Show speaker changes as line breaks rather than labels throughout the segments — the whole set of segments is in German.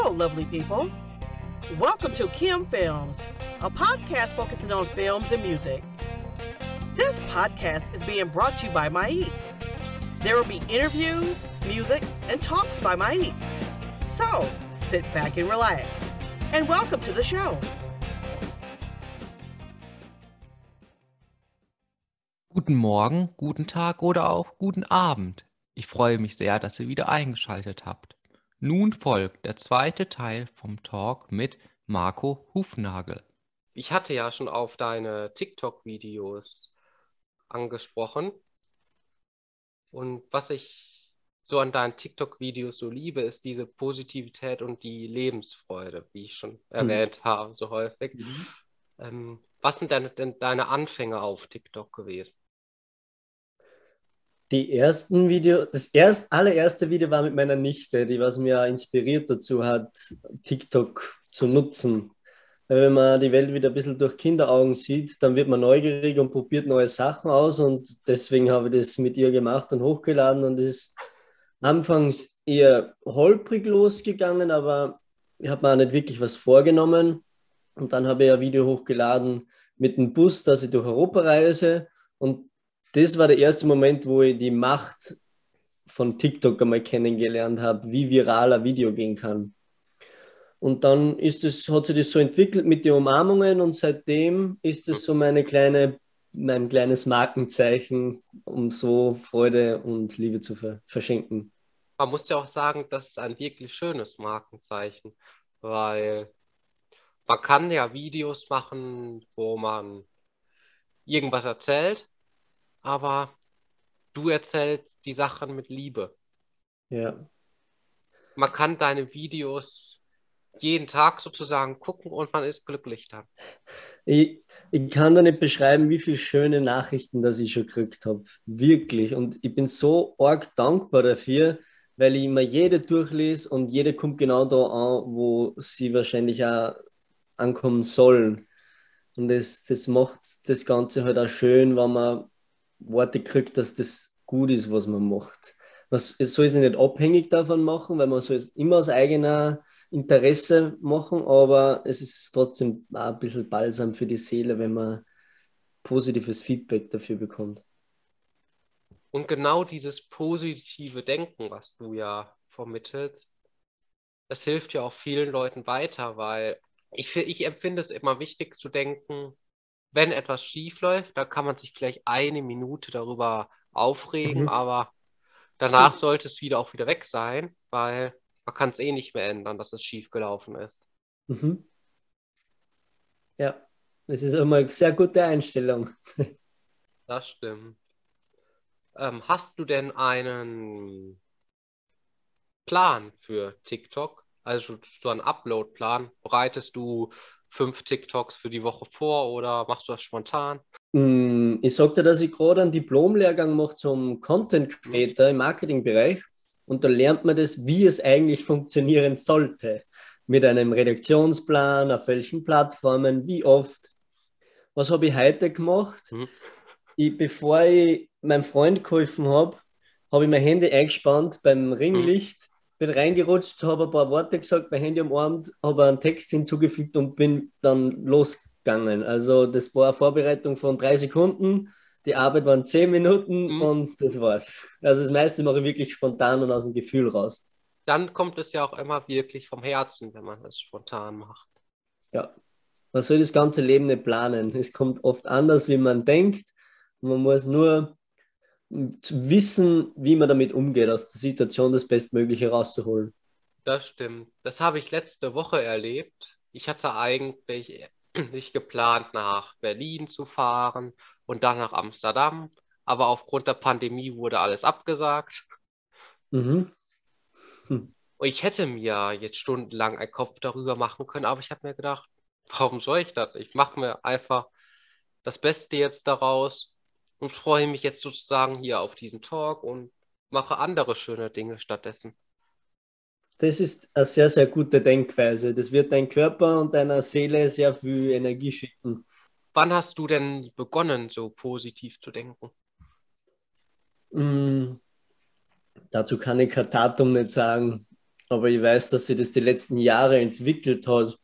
Hello, lovely people. Welcome to Kim Films, a podcast focusing on films and music. This podcast is being brought to you by Maik. There will be interviews, music, and talks by Maik. So sit back and relax. And welcome to the show.
Guten Morgen, guten Tag oder auch guten Abend. Ich freue mich sehr, dass ihr wieder eingeschaltet habt. Nun folgt der zweite Teil vom Talk mit Marco Hufnagel.
Ich hatte ja schon auf deine TikTok-Videos angesprochen. Und was ich so an deinen TikTok-Videos so liebe, ist diese Positivität und die Lebensfreude, wie ich schon mhm. erwähnt habe, so häufig. Mhm. Ähm, was sind denn, denn deine Anfänge auf TikTok gewesen?
Die ersten Video, das erst, allererste Video war mit meiner Nichte, die was mir inspiriert dazu hat, TikTok zu nutzen. Wenn man die Welt wieder ein bisschen durch Kinderaugen sieht, dann wird man neugierig und probiert neue Sachen aus und deswegen habe ich das mit ihr gemacht und hochgeladen und es ist anfangs eher holprig losgegangen, aber ich habe mir auch nicht wirklich was vorgenommen und dann habe ich ein Video hochgeladen mit dem Bus, dass ich durch Europa reise und das war der erste Moment, wo ich die Macht von TikTok einmal kennengelernt habe, wie viral ein Video gehen kann. Und dann ist es, hat sich das so entwickelt mit den Umarmungen und seitdem ist es so meine kleine, mein kleines Markenzeichen, um so Freude und Liebe zu verschenken.
Man muss ja auch sagen, das ist ein wirklich schönes Markenzeichen, weil man kann ja Videos machen, wo man irgendwas erzählt aber du erzählst die Sachen mit Liebe.
Ja.
Man kann deine Videos jeden Tag sozusagen gucken und man ist glücklich dann.
Ich, ich kann da nicht beschreiben, wie viele schöne Nachrichten das ich schon gekriegt habe. Wirklich. Und ich bin so arg dankbar dafür, weil ich immer jede durchlese und jede kommt genau da an, wo sie wahrscheinlich auch ankommen sollen. Und das, das macht das Ganze halt auch schön, wenn man Worte kriegt, dass das gut ist, was man macht. Man soll sich nicht abhängig davon machen, weil man soll es immer aus eigener Interesse machen, aber es ist trotzdem auch ein bisschen balsam für die Seele, wenn man positives Feedback dafür bekommt.
Und genau dieses positive Denken, was du ja vermittelst, das hilft ja auch vielen Leuten weiter, weil ich, ich empfinde es immer wichtig zu denken, wenn etwas schief läuft, dann kann man sich vielleicht eine Minute darüber aufregen, mhm. aber danach Stimmt. sollte es wieder auch wieder weg sein, weil man kann es eh nicht mehr ändern, dass es schief gelaufen ist.
Mhm. Ja, das ist immer eine sehr gute Einstellung.
das stimmt. Ähm, hast du denn einen Plan für TikTok? Also so einen Upload-Plan? Bereitest du fünf TikToks für die Woche vor oder machst du das spontan?
Mm, ich sagte, dass ich gerade einen Diplomlehrgang mache zum Content Creator im Marketingbereich und da lernt man das, wie es eigentlich funktionieren sollte. Mit einem Redaktionsplan, auf welchen Plattformen, wie oft. Was habe ich heute gemacht? Mhm. Ich, bevor ich meinem Freund geholfen habe, habe ich mein Handy eingespannt beim Ringlicht bin reingerutscht, habe ein paar Worte gesagt, mein Handy am Abend, habe einen Text hinzugefügt und bin dann losgegangen. Also das war eine Vorbereitung von drei Sekunden, die Arbeit waren zehn Minuten mhm. und das war's. Also das meiste mache ich wirklich spontan und aus dem Gefühl raus.
Dann kommt es ja auch immer wirklich vom Herzen, wenn man es spontan macht.
Ja, man soll das ganze Leben nicht planen. Es kommt oft anders, wie man denkt. Man muss nur wissen, wie man damit umgeht, aus der Situation das Bestmögliche rauszuholen.
Das stimmt. Das habe ich letzte Woche erlebt. Ich hatte eigentlich nicht geplant, nach Berlin zu fahren und dann nach Amsterdam. Aber aufgrund der Pandemie wurde alles abgesagt. Mhm. Hm. Und ich hätte mir jetzt stundenlang einen Kopf darüber machen können, aber ich habe mir gedacht, warum soll ich das? Ich mache mir einfach das Beste jetzt daraus und freue mich jetzt sozusagen hier auf diesen Talk und mache andere schöne Dinge stattdessen.
Das ist eine sehr, sehr gute Denkweise. Das wird dein Körper und deiner Seele sehr viel Energie schicken.
Wann hast du denn begonnen, so positiv zu denken?
Mm, dazu kann ich kein Datum nicht sagen. aber ich weiß, dass sich das die letzten Jahre entwickelt hat.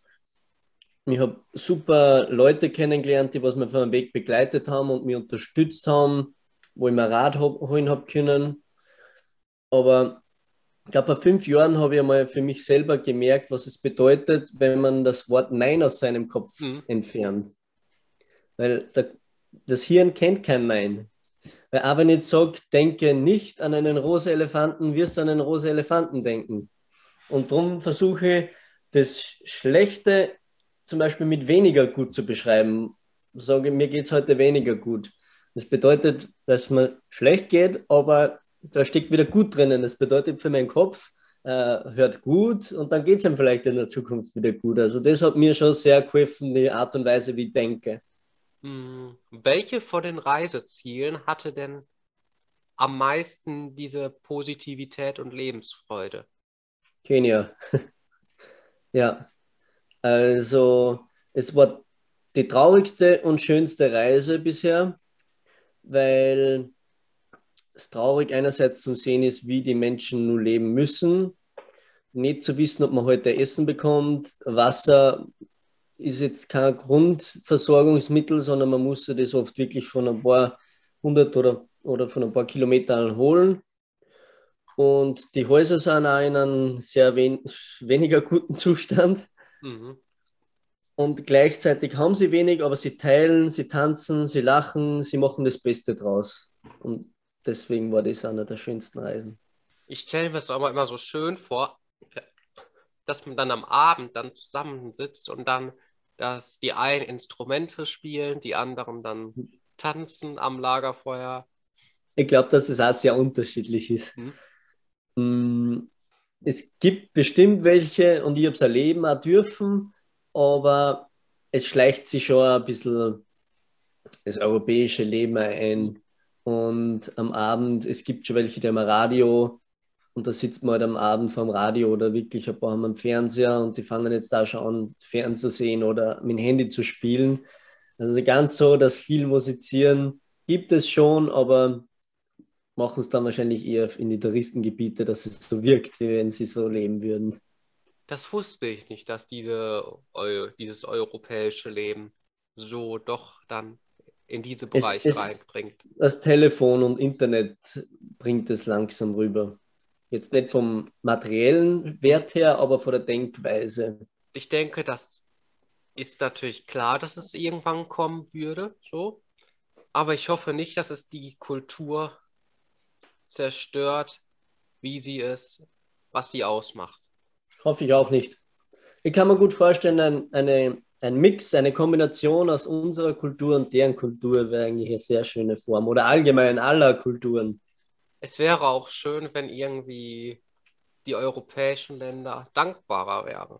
Ich habe super Leute kennengelernt, die was mir auf meinem Weg begleitet haben und mich unterstützt haben, wo ich mir Rat holen habe können. Aber ich glaube, vor fünf Jahren habe ich einmal für mich selber gemerkt, was es bedeutet, wenn man das Wort Nein aus seinem Kopf mhm. entfernt. Weil das Hirn kennt kein Nein. Weil auch wenn ich sage, denke nicht an einen rosa Elefanten, wirst du an einen rosa Elefanten denken. Und darum versuche ich, das Schlechte zum Beispiel mit weniger gut zu beschreiben. Ich sage, mir geht es heute weniger gut. Das bedeutet, dass mir schlecht geht, aber da steckt wieder gut drinnen. Das bedeutet für meinen Kopf, äh, hört gut und dann geht es ihm vielleicht in der Zukunft wieder gut. Also das hat mir schon sehr geholfen, die Art und Weise, wie ich denke.
Hm, welche von den Reisezielen hatte denn am meisten diese Positivität und Lebensfreude?
Kenia. ja, also es war die traurigste und schönste Reise bisher, weil es traurig einerseits zu sehen ist, wie die Menschen nun leben müssen. Nicht zu wissen, ob man heute Essen bekommt. Wasser ist jetzt kein Grundversorgungsmittel, sondern man muss das oft wirklich von ein paar hundert oder, oder von ein paar Kilometern holen. Und die Häuser sind auch in einem sehr wen weniger guten Zustand. Mhm. Und gleichzeitig haben sie wenig, aber sie teilen, sie tanzen, sie lachen, sie machen das Beste draus. Und deswegen war das einer der schönsten Reisen.
Ich stelle mir das auch immer so schön vor, dass man dann am Abend dann zusammensitzt und dann, dass die einen Instrumente spielen, die anderen dann tanzen am Lagerfeuer.
Ich glaube, dass es auch sehr unterschiedlich ist. Hm. Es gibt bestimmt welche und ich habe es erleben auch dürfen, aber es schleicht sich schon ein bisschen das europäische Leben ein. Und am Abend, es gibt schon welche, die haben ein Radio und da sitzt man halt am Abend vorm Radio oder wirklich ein paar haben einen Fernseher und die fangen jetzt da schon an, fernzusehen oder mit dem Handy zu spielen. Also ganz so, dass viel musizieren gibt es schon, aber machen es dann wahrscheinlich eher in die Touristengebiete, dass es so wirkt, wie wenn sie so leben würden.
Das wusste ich nicht, dass diese, dieses europäische Leben so doch dann in diese Bereiche es, es, reinbringt.
Das Telefon und Internet bringt es langsam rüber. Jetzt nicht vom materiellen Wert her, aber von der Denkweise.
Ich denke, das ist natürlich klar, dass es irgendwann kommen würde, so. Aber ich hoffe nicht, dass es die Kultur zerstört, wie sie ist, was sie ausmacht.
Hoffe ich auch nicht. Ich kann mir gut vorstellen, ein, eine, ein Mix, eine Kombination aus unserer Kultur und deren Kultur wäre eigentlich eine sehr schöne Form. Oder allgemein aller Kulturen.
Es wäre auch schön, wenn irgendwie die europäischen Länder dankbarer wären.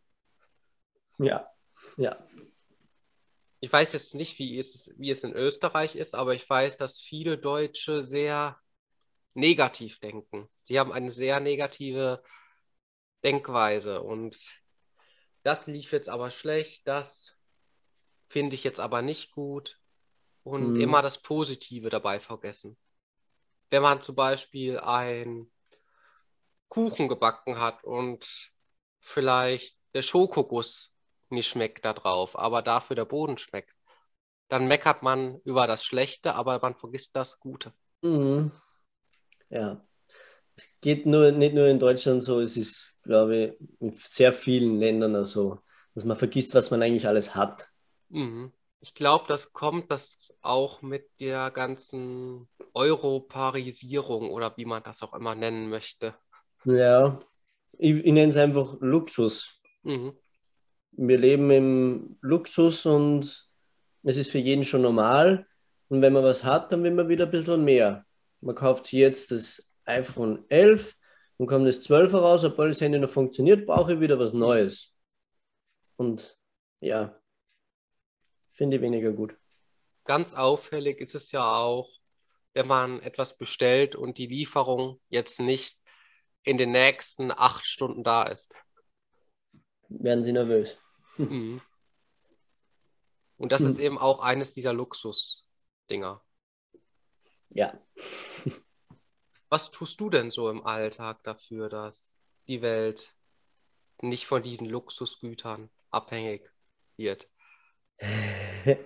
Ja, ja.
Ich weiß jetzt nicht, wie es, wie es in Österreich ist, aber ich weiß, dass viele Deutsche sehr negativ denken. Sie haben eine sehr negative Denkweise und das lief jetzt aber schlecht, das finde ich jetzt aber nicht gut und mhm. immer das Positive dabei vergessen. Wenn man zum Beispiel einen Kuchen gebacken hat und vielleicht der Schokoguss nicht schmeckt da drauf, aber dafür der Boden schmeckt, dann meckert man über das Schlechte, aber man vergisst das Gute.
Mhm. Ja. Es geht nur, nicht nur in Deutschland so, es ist, glaube ich, in sehr vielen Ländern so, dass man vergisst, was man eigentlich alles hat.
Mhm. Ich glaube, das kommt das auch mit der ganzen Europarisierung oder wie man das auch immer nennen möchte.
Ja, ich, ich nenne es einfach Luxus. Mhm. Wir leben im Luxus und es ist für jeden schon normal. Und wenn man was hat, dann will man wieder ein bisschen mehr man kauft jetzt das iPhone 11 und kommt das 12 raus, sobald das Handy noch funktioniert, brauche ich wieder was Neues. Und ja, finde ich weniger gut.
Ganz auffällig ist es ja auch, wenn man etwas bestellt und die Lieferung jetzt nicht in den nächsten acht Stunden da ist.
Werden sie nervös. Mhm.
Und das ist eben auch eines dieser Luxus-Dinger.
Ja.
Was tust du denn so im Alltag dafür, dass die Welt nicht von diesen Luxusgütern abhängig wird.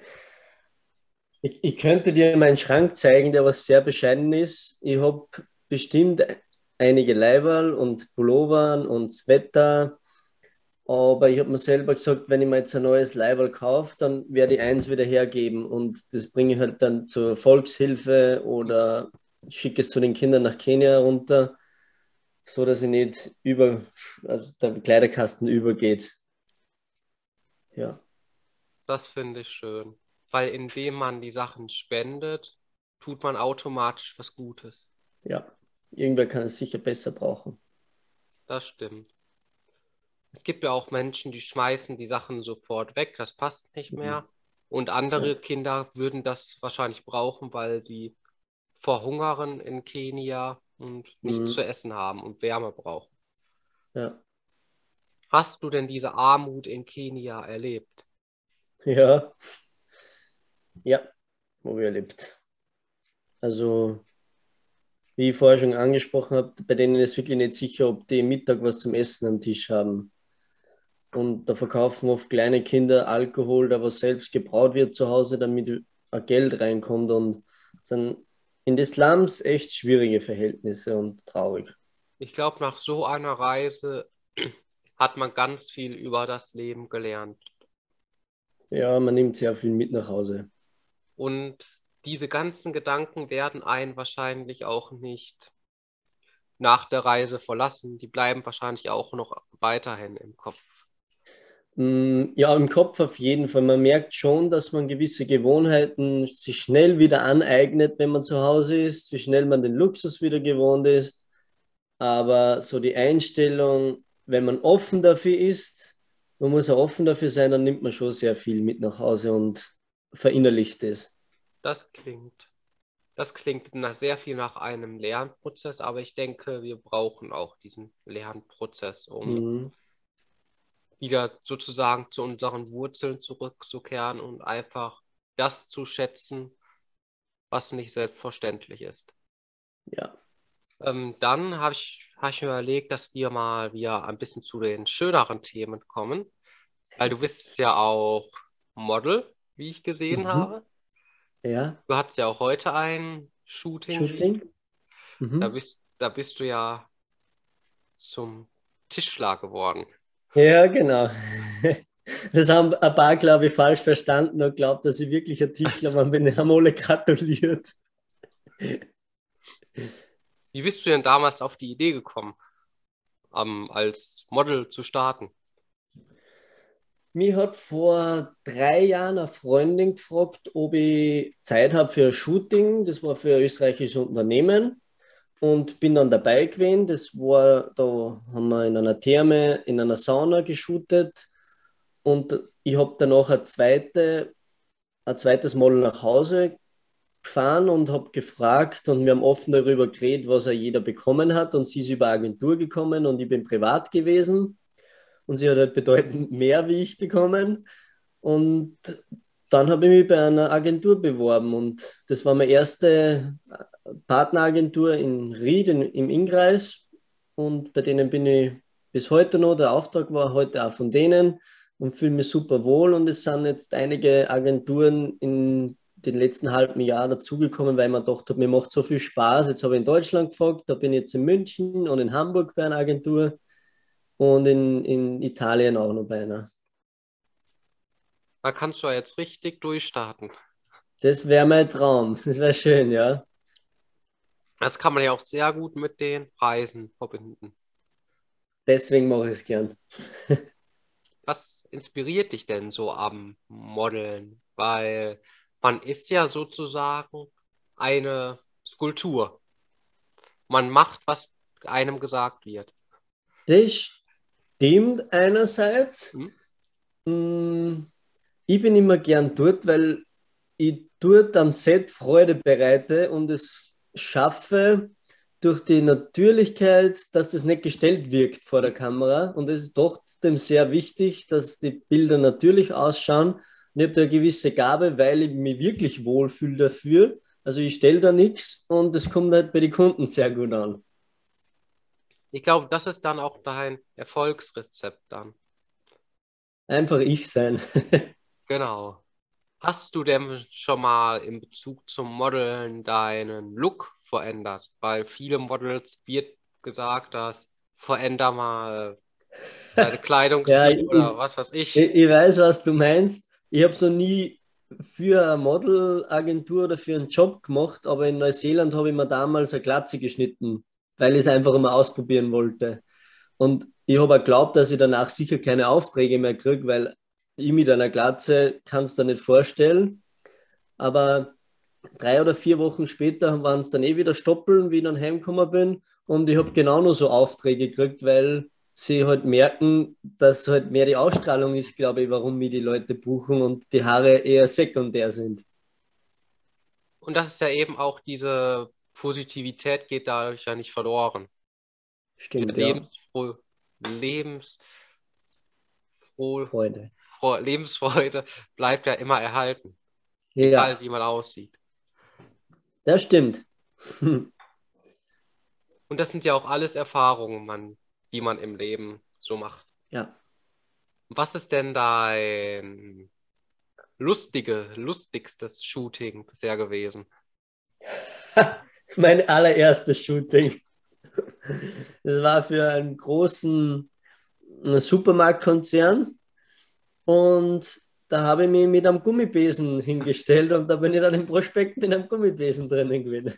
Ich, ich könnte dir meinen Schrank zeigen, der was sehr bescheiden ist. Ich habe bestimmt einige Leiberl und Pullovern und Sweater. Aber ich habe mir selber gesagt, wenn ich mir jetzt ein neues Leiberl kaufe, dann werde ich eins wieder hergeben. Und das bringe ich halt dann zur Volkshilfe oder schicke es zu den Kindern nach Kenia runter, so dass ich nicht über, also der Kleiderkasten übergeht. Ja.
Das finde ich schön. Weil indem man die Sachen spendet, tut man automatisch was Gutes.
Ja, irgendwer kann es sicher besser brauchen.
Das stimmt. Es gibt ja auch Menschen, die schmeißen die Sachen sofort weg, das passt nicht
Mhm.
mehr. Und andere
Ja.
Kinder würden das wahrscheinlich brauchen, weil sie verhungern in Kenia und nichts
Mhm.
zu essen haben und Wärme brauchen.
Ja.
Hast du denn diese Armut in Kenia erlebt?
Ja. Ja, wo wir erlebt. Also, wie ich vorher schon angesprochen habe, bei denen ist wirklich nicht sicher, ob die Mittag was zum Essen am Tisch haben. Und da verkaufen oft kleine Kinder Alkohol, der was selbst gebraut wird zu Hause, damit Geld reinkommt. Und sind in den Slums echt schwierige Verhältnisse und traurig.
Ich glaube, nach so einer Reise hat man ganz viel über das Leben gelernt.
Ja, man nimmt sehr viel mit nach Hause.
Und diese ganzen Gedanken werden einen wahrscheinlich auch nicht nach der Reise verlassen. Die bleiben wahrscheinlich auch noch weiterhin im Kopf.
Mm, Ja, im Kopf auf jeden Fall. Man merkt schon, dass man gewisse Gewohnheiten sich schnell wieder aneignet, wenn man zu Hause ist, wie schnell man den Luxus wieder gewohnt ist. Aber so die Einstellung, wenn man offen dafür ist, man muss auch offen dafür sein, dann nimmt man schon sehr viel mit nach Hause und verinnerlicht es.
Das klingt, das klingt nach sehr viel nach einem Lernprozess, aber ich denke, wir brauchen auch diesen Lernprozess, um
Mhm.
Wieder sozusagen zu unseren Wurzeln zurückzukehren und einfach das zu schätzen, was nicht selbstverständlich ist.
Ja,
Ähm, dann habe ich, hab ich mir überlegt, dass wir mal wieder ein bisschen zu den schöneren Themen kommen, weil du bist ja auch Model, wie ich gesehen
Mhm.
habe.
ja,
Du hattest ja auch heute ein Shooting.
Shooting.
Da
Mhm.
bist, da bist du ja zum Tischler geworden.
Ja, genau. Das haben ein paar, glaube ich, falsch verstanden und glaubt, dass ich wirklich ein Tischler war. Bin haben alle gratuliert.
Wie bist du denn damals auf die Idee gekommen, ähm, als Model zu starten?
Mich hat vor drei Jahren eine Freundin gefragt, ob ich Zeit habe für ein Shooting. Das war für ein österreichisches Unternehmen und bin dann dabei gewesen. Das war, da haben wir in einer Therme, in einer Sauna geshootet. Und ich habe danach eine zweite, ein zweites Mal nach Hause gefahren und habe gefragt und wir haben offen darüber geredet, was er jeder bekommen hat. Und sie ist über Agentur gekommen und ich bin privat gewesen. Und sie hat halt bedeutend mehr wie ich bekommen. Und dann habe ich mich bei einer Agentur beworben. Und das war meine erste Partneragentur in Ried in, im Innkreis und bei denen bin ich bis heute noch, der Auftrag war heute auch von denen und fühle mich super wohl und es sind jetzt einige Agenturen in den letzten halben Jahr dazugekommen, weil man gedacht hat, mir macht so viel Spaß. Jetzt habe ich in Deutschland gefragt, da bin ich jetzt in München und in Hamburg bei einer Agentur und in, in Italien auch noch bei einer.
Da kannst du ja jetzt richtig durchstarten.
Das wäre mein Traum. Das wäre schön, ja.
Das kann man ja auch sehr gut mit den Preisen verbinden.
Deswegen mache ich es gern.
Was inspiriert dich denn so am Modeln? Weil man ist ja sozusagen eine Skulptur. Man macht, was einem gesagt wird.
Das stimmt einerseits.
Mhm.
Mm, Ich bin immer gern dort, weil ich dort am Set Freude bereite und es schaffe durch die Natürlichkeit, dass das nicht gestellt wirkt vor der Kamera. Und es ist trotzdem sehr wichtig, dass die Bilder natürlich ausschauen. Und ich habe da eine gewisse Gabe, weil ich mich wirklich wohlfühle dafür. Also ich stelle da nichts und es kommt halt bei den Kunden sehr gut an.
Ich glaube, das ist dann auch dein Erfolgsrezept dann.
Einfach ich sein.
Genau. Hast du denn schon mal in Bezug zum Modeln deinen Look verändert? Weil viele Models wird gesagt, dass veränder mal deine Kleidungsstil
Ja, ich-
oder was weiß ich.
Ich, ich weiß, was du meinst. Ich habe so nie für eine Modelagentur oder für einen Job gemacht, aber in Neuseeland habe ich mir damals eine Glatze geschnitten, weil ich es einfach immer ausprobieren wollte. Und ich habe auch geglaubt, dass ich danach sicher keine Aufträge mehr kriege, weil ich mit einer Glatze kannst du dir nicht vorstellen. Aber drei oder vier Wochen später waren es dann eh wieder Stoppeln, wie ich dann heimgekommen bin. Und ich habe genau nur so Aufträge gekriegt, weil sie halt merken, dass halt mehr die Ausstrahlung ist, glaube ich, warum mir die Leute buchen und die Haare eher sekundär sind.
Und das ist ja eben auch diese Positivität geht dadurch ja nicht verloren. Diese
Stimmt, ja.
Lebensfroh Lebens froh
Freude.
Lebensfreude bleibt ja immer erhalten,
Ja,
egal wie man aussieht.
das stimmt.
Und das sind ja auch alles Erfahrungen, man, die man im Leben so macht.
Ja.
Was ist denn dein lustige, lustigstes Shooting bisher gewesen?
Mein allererstes Shooting. Das war für einen großen Supermarktkonzern und da habe ich mich mit einem Gummibesen hingestellt und da bin ich dann im Prospekt mit einem Gummibesen drinnen gewesen.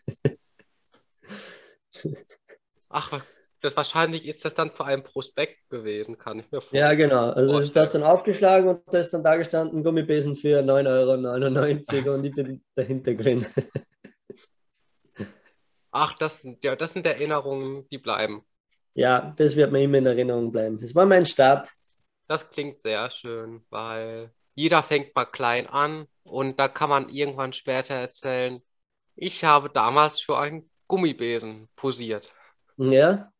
Ach, das wahrscheinlich ist das dann für einen Prospekt gewesen, kann ich mir
Ja,
vorstellen.
genau. Also ist das dann aufgeschlagen und da ist dann da gestanden, Gummibesen für 9,99 Euro und ich bin dahinter gewesen.
Ach, das, ja, das sind Erinnerungen, die bleiben.
Ja, das wird mir immer in Erinnerung bleiben. Das war mein Start.
Das klingt sehr schön, weil jeder fängt mal klein an und da kann man irgendwann später erzählen, ich habe damals für einen Gummibesen posiert.
Ja.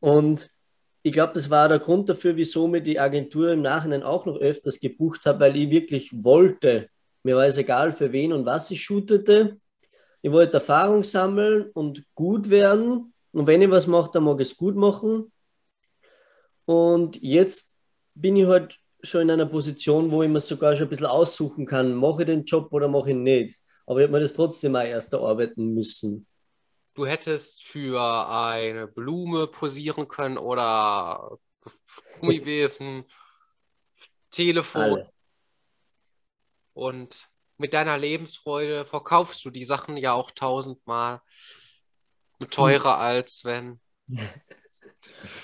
Und ich glaube, das war der Grund dafür, wieso mir die Agentur im Nachhinein auch noch öfters gebucht hat, weil ich wirklich wollte. Mir war es egal, für wen und was ich shootete. Ich wollte Erfahrung sammeln und gut werden. Und wenn ich was mache, dann mag ich es gut machen. Und jetzt bin ich halt schon in einer Position, wo ich mir sogar schon ein bisschen aussuchen kann, mache ich den Job oder mache ich ihn nicht. Aber ich habe mir das trotzdem auch erst erarbeiten müssen.
Du hättest für eine Blume posieren können oder Gummibesen, Telefon
Alles.
und mit deiner Lebensfreude verkaufst du die Sachen ja auch tausendmal teurer als wenn.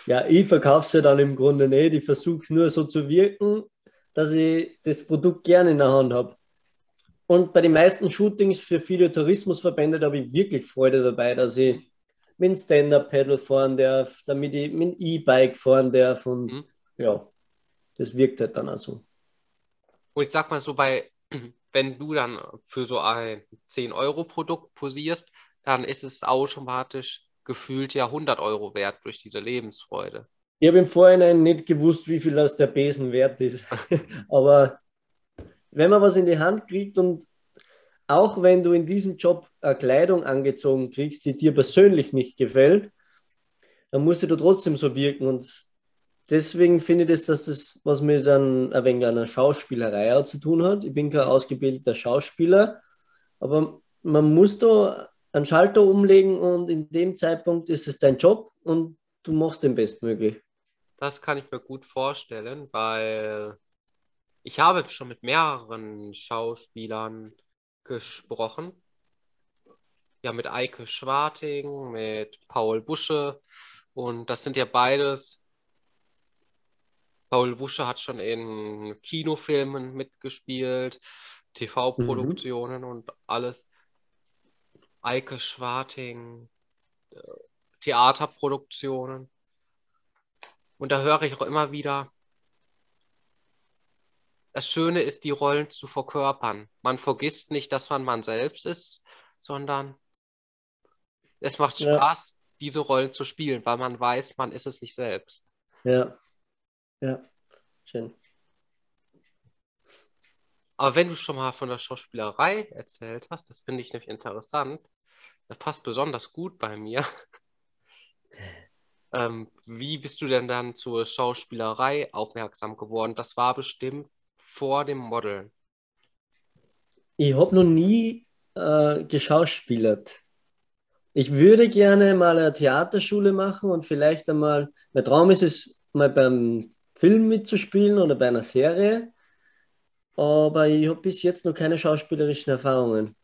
Ja, ich verkaufe sie dann im Grunde nicht. Ich versuche nur so zu wirken, dass ich das Produkt gerne in der Hand habe. Und bei den meisten Shootings für viele Tourismusverbände, da habe ich wirklich Freude dabei, dass ich mit dem Stand-Up-Pedal fahren darf, damit ich mit dem E-Bike fahren darf. Und
Mhm.
ja, das wirkt halt dann auch so.
Und ich sag mal so, bei, wenn du dann für so ein 10-Euro-Produkt posierst, dann ist es automatisch gefühlt ja 100 Euro wert durch diese Lebensfreude.
Ich habe im Vorhinein nicht gewusst, wie viel das der Besen wert ist. Aber wenn man was in die Hand kriegt und auch wenn du in diesem Job eine Kleidung angezogen kriegst, die dir persönlich nicht gefällt, dann musst du trotzdem so wirken. Und deswegen finde ich das, dass das was mit dann ein wenig einer Schauspielerei auch zu tun hat. Ich bin kein ausgebildeter Schauspieler, aber man muss da einen Schalter umlegen und in dem Zeitpunkt ist es dein Job und du machst den bestmöglich.
Das kann ich mir gut vorstellen, weil ich habe schon mit mehreren Schauspielern gesprochen. Ja, mit Eike Schwarting, mit Paul Busche und das sind ja beides. Paul Busche hat schon in Kinofilmen mitgespielt, TV-Produktionen und alles. Eike Schwarting, äh, Theaterproduktionen. Und da höre ich auch immer wieder, das Schöne ist, die Rollen zu verkörpern. Man vergisst nicht, dass man man selbst ist, sondern es macht
Ja.
Spaß, diese Rollen zu spielen, weil man weiß, man ist es nicht selbst.
Ja, ja, schön.
Aber wenn du schon mal von der Schauspielerei erzählt hast, das finde ich nämlich interessant, das passt besonders gut bei mir. Ähm, wie bist du denn dann zur Schauspielerei aufmerksam geworden? Das war bestimmt vor dem Modeln.
Ich habe noch nie äh, geschauspielert. Ich würde gerne mal eine Theaterschule machen und vielleicht einmal, mein Traum ist es, mal beim Film mitzuspielen oder bei einer Serie. Aber ich habe bis jetzt noch keine schauspielerischen Erfahrungen.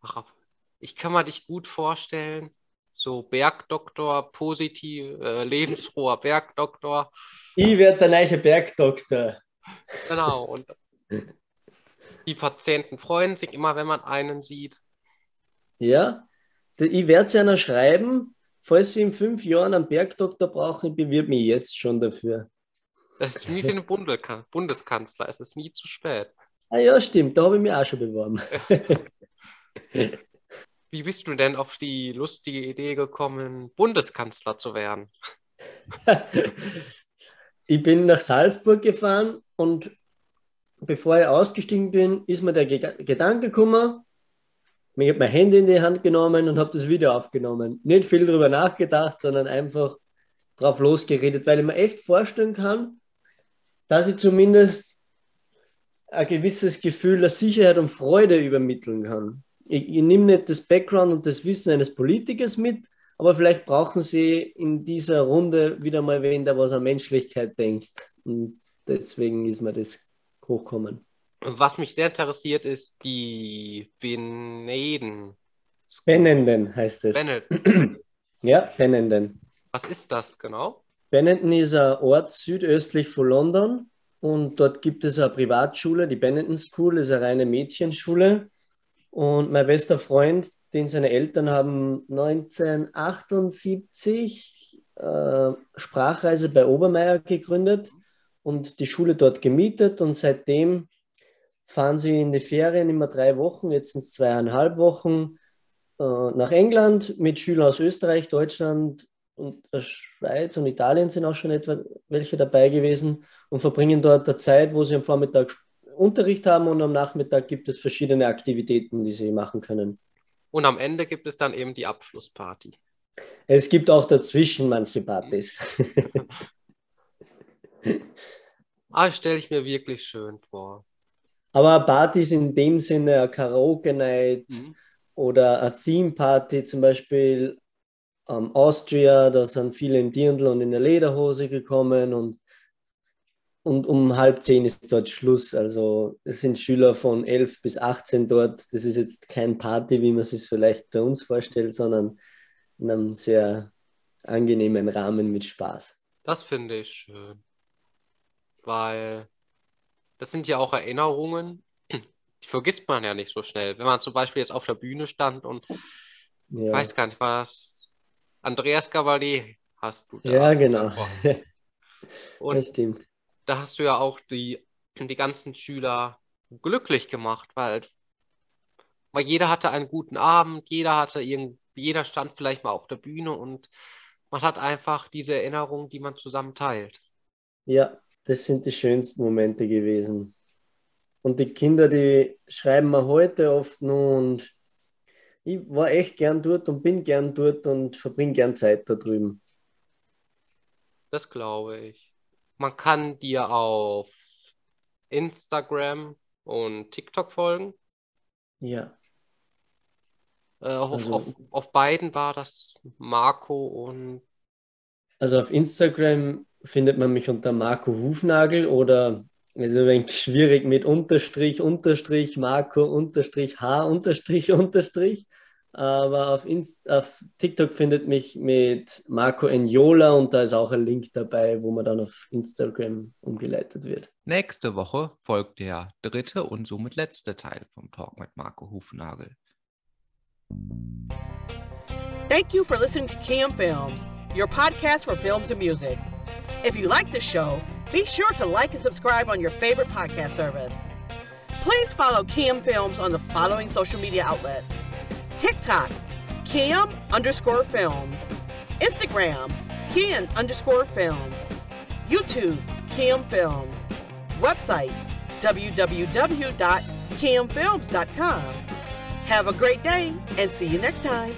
Ach, ich kann mir dich gut vorstellen. So Bergdoktor, positiv, äh, lebensfroher Bergdoktor.
Ich werde der neue Bergdoktor.
Genau. Und die Patienten freuen sich immer, wenn man einen sieht.
Ja, ich werde es ja noch schreiben. Falls Sie in fünf Jahren einen Bergdoktor brauchen, ich bewirbe mich jetzt schon dafür.
Das ist wie für einen Bundeskan Bundeskanzler. Es ist nie zu spät.
Ah ja, stimmt. Da habe ich mich auch schon beworben.
Wie bist du denn auf die lustige Idee gekommen, Bundeskanzler zu werden?
ich bin nach Salzburg gefahren und bevor ich ausgestiegen bin, ist mir der Gedanke gekommen, ich habe mein Handy in die Hand genommen und habe das Video aufgenommen. Nicht viel darüber nachgedacht, sondern einfach drauf losgeredet, weil ich mir echt vorstellen kann, dass ich zumindest ein gewisses Gefühl der Sicherheit und Freude übermitteln kann. Ich, ich nehme nicht das Background und das Wissen eines Politikers mit, aber vielleicht brauchen sie in dieser Runde wieder mal wen, der was an Menschlichkeit denkt. Und deswegen ist mir das hochkommen.
Was mich sehr interessiert, ist die Beneden.
Benenden heißt es.
Benenden.
ja, Benenden.
Was ist das genau?
Benenden ist ein Ort südöstlich von London und dort gibt es eine Privatschule, die Benenden School, ist eine reine Mädchenschule. Und mein bester Freund, den seine Eltern haben 1978 äh, Sprachreise bei Obermeier gegründet und die Schule dort gemietet. Und seitdem fahren sie in die Ferien immer drei Wochen, jetzt sind es zweieinhalb Wochen, äh, nach England mit Schülern aus Österreich, Deutschland und der Schweiz und Italien sind auch schon etwa welche dabei gewesen und verbringen dort eine Zeit, wo sie am Vormittag Unterricht haben und am Nachmittag gibt es verschiedene Aktivitäten, die sie machen können.
Und am Ende gibt es dann eben die Abschlussparty.
Es gibt auch dazwischen manche Partys.
ah, stelle ich mir wirklich schön vor.
Aber Partys in dem Sinne, eine Karaoke-Night mhm. oder eine Theme-Party, zum Beispiel ähm, Austria, da sind viele im Dirndl und in der Lederhose gekommen und, und um halb zehn ist dort Schluss. Also es sind Schüler von 11 bis 18 dort. Das ist jetzt kein Party, wie man es sich vielleicht bei uns vorstellt, sondern in einem sehr angenehmen Rahmen mit Spaß.
Das finde ich schön, weil das sind ja auch Erinnerungen, die vergisst man ja nicht so schnell. Wenn man zum Beispiel jetzt auf der Bühne stand und ja. ich weiß gar nicht, was Andreas Cavalier hast du
da. Ja, genau.
Und das stimmt. Da hast du ja auch die, die ganzen Schüler glücklich gemacht, weil, weil jeder hatte einen guten Abend, jeder hatte irgend, jeder stand vielleicht mal auf der Bühne und man hat einfach diese Erinnerungen, die man zusammen teilt.
Ja, das sind die schönsten Momente gewesen. Und die Kinder, die schreiben mir heute oft nur und ich war echt gern dort und bin gern dort und verbringe gern Zeit da drüben.
Das glaube ich. Man kann dir auf Instagram und TikTok folgen.
Ja.
Äh, auf, also, auf, auf beiden war das Marco und.
Also auf Instagram findet man mich unter Marco Hufnagel oder also ein wenig schwierig mit Unterstrich, Unterstrich, Marco, Unterstrich, H, Unterstrich, Unterstrich. Aber auf, Inst auf TikTok findet mich mit Marco Enjola und da ist auch ein Link dabei, wo man dann auf Instagram umgeleitet wird.
Nächste Woche folgt der dritte und somit letzte Teil vom Talk mit Marco Hufnagel.
Thank you for listening to Cam Films, your podcast for films and music. If you like the show, be sure to like and subscribe on your favorite podcast service. Please follow Kim Films on the following social media outlets TikTok, Kim underscore films, Instagram, Kim underscore films, YouTube, Kim Films, website, www.kimfilms.com. Have a great day and see you next time.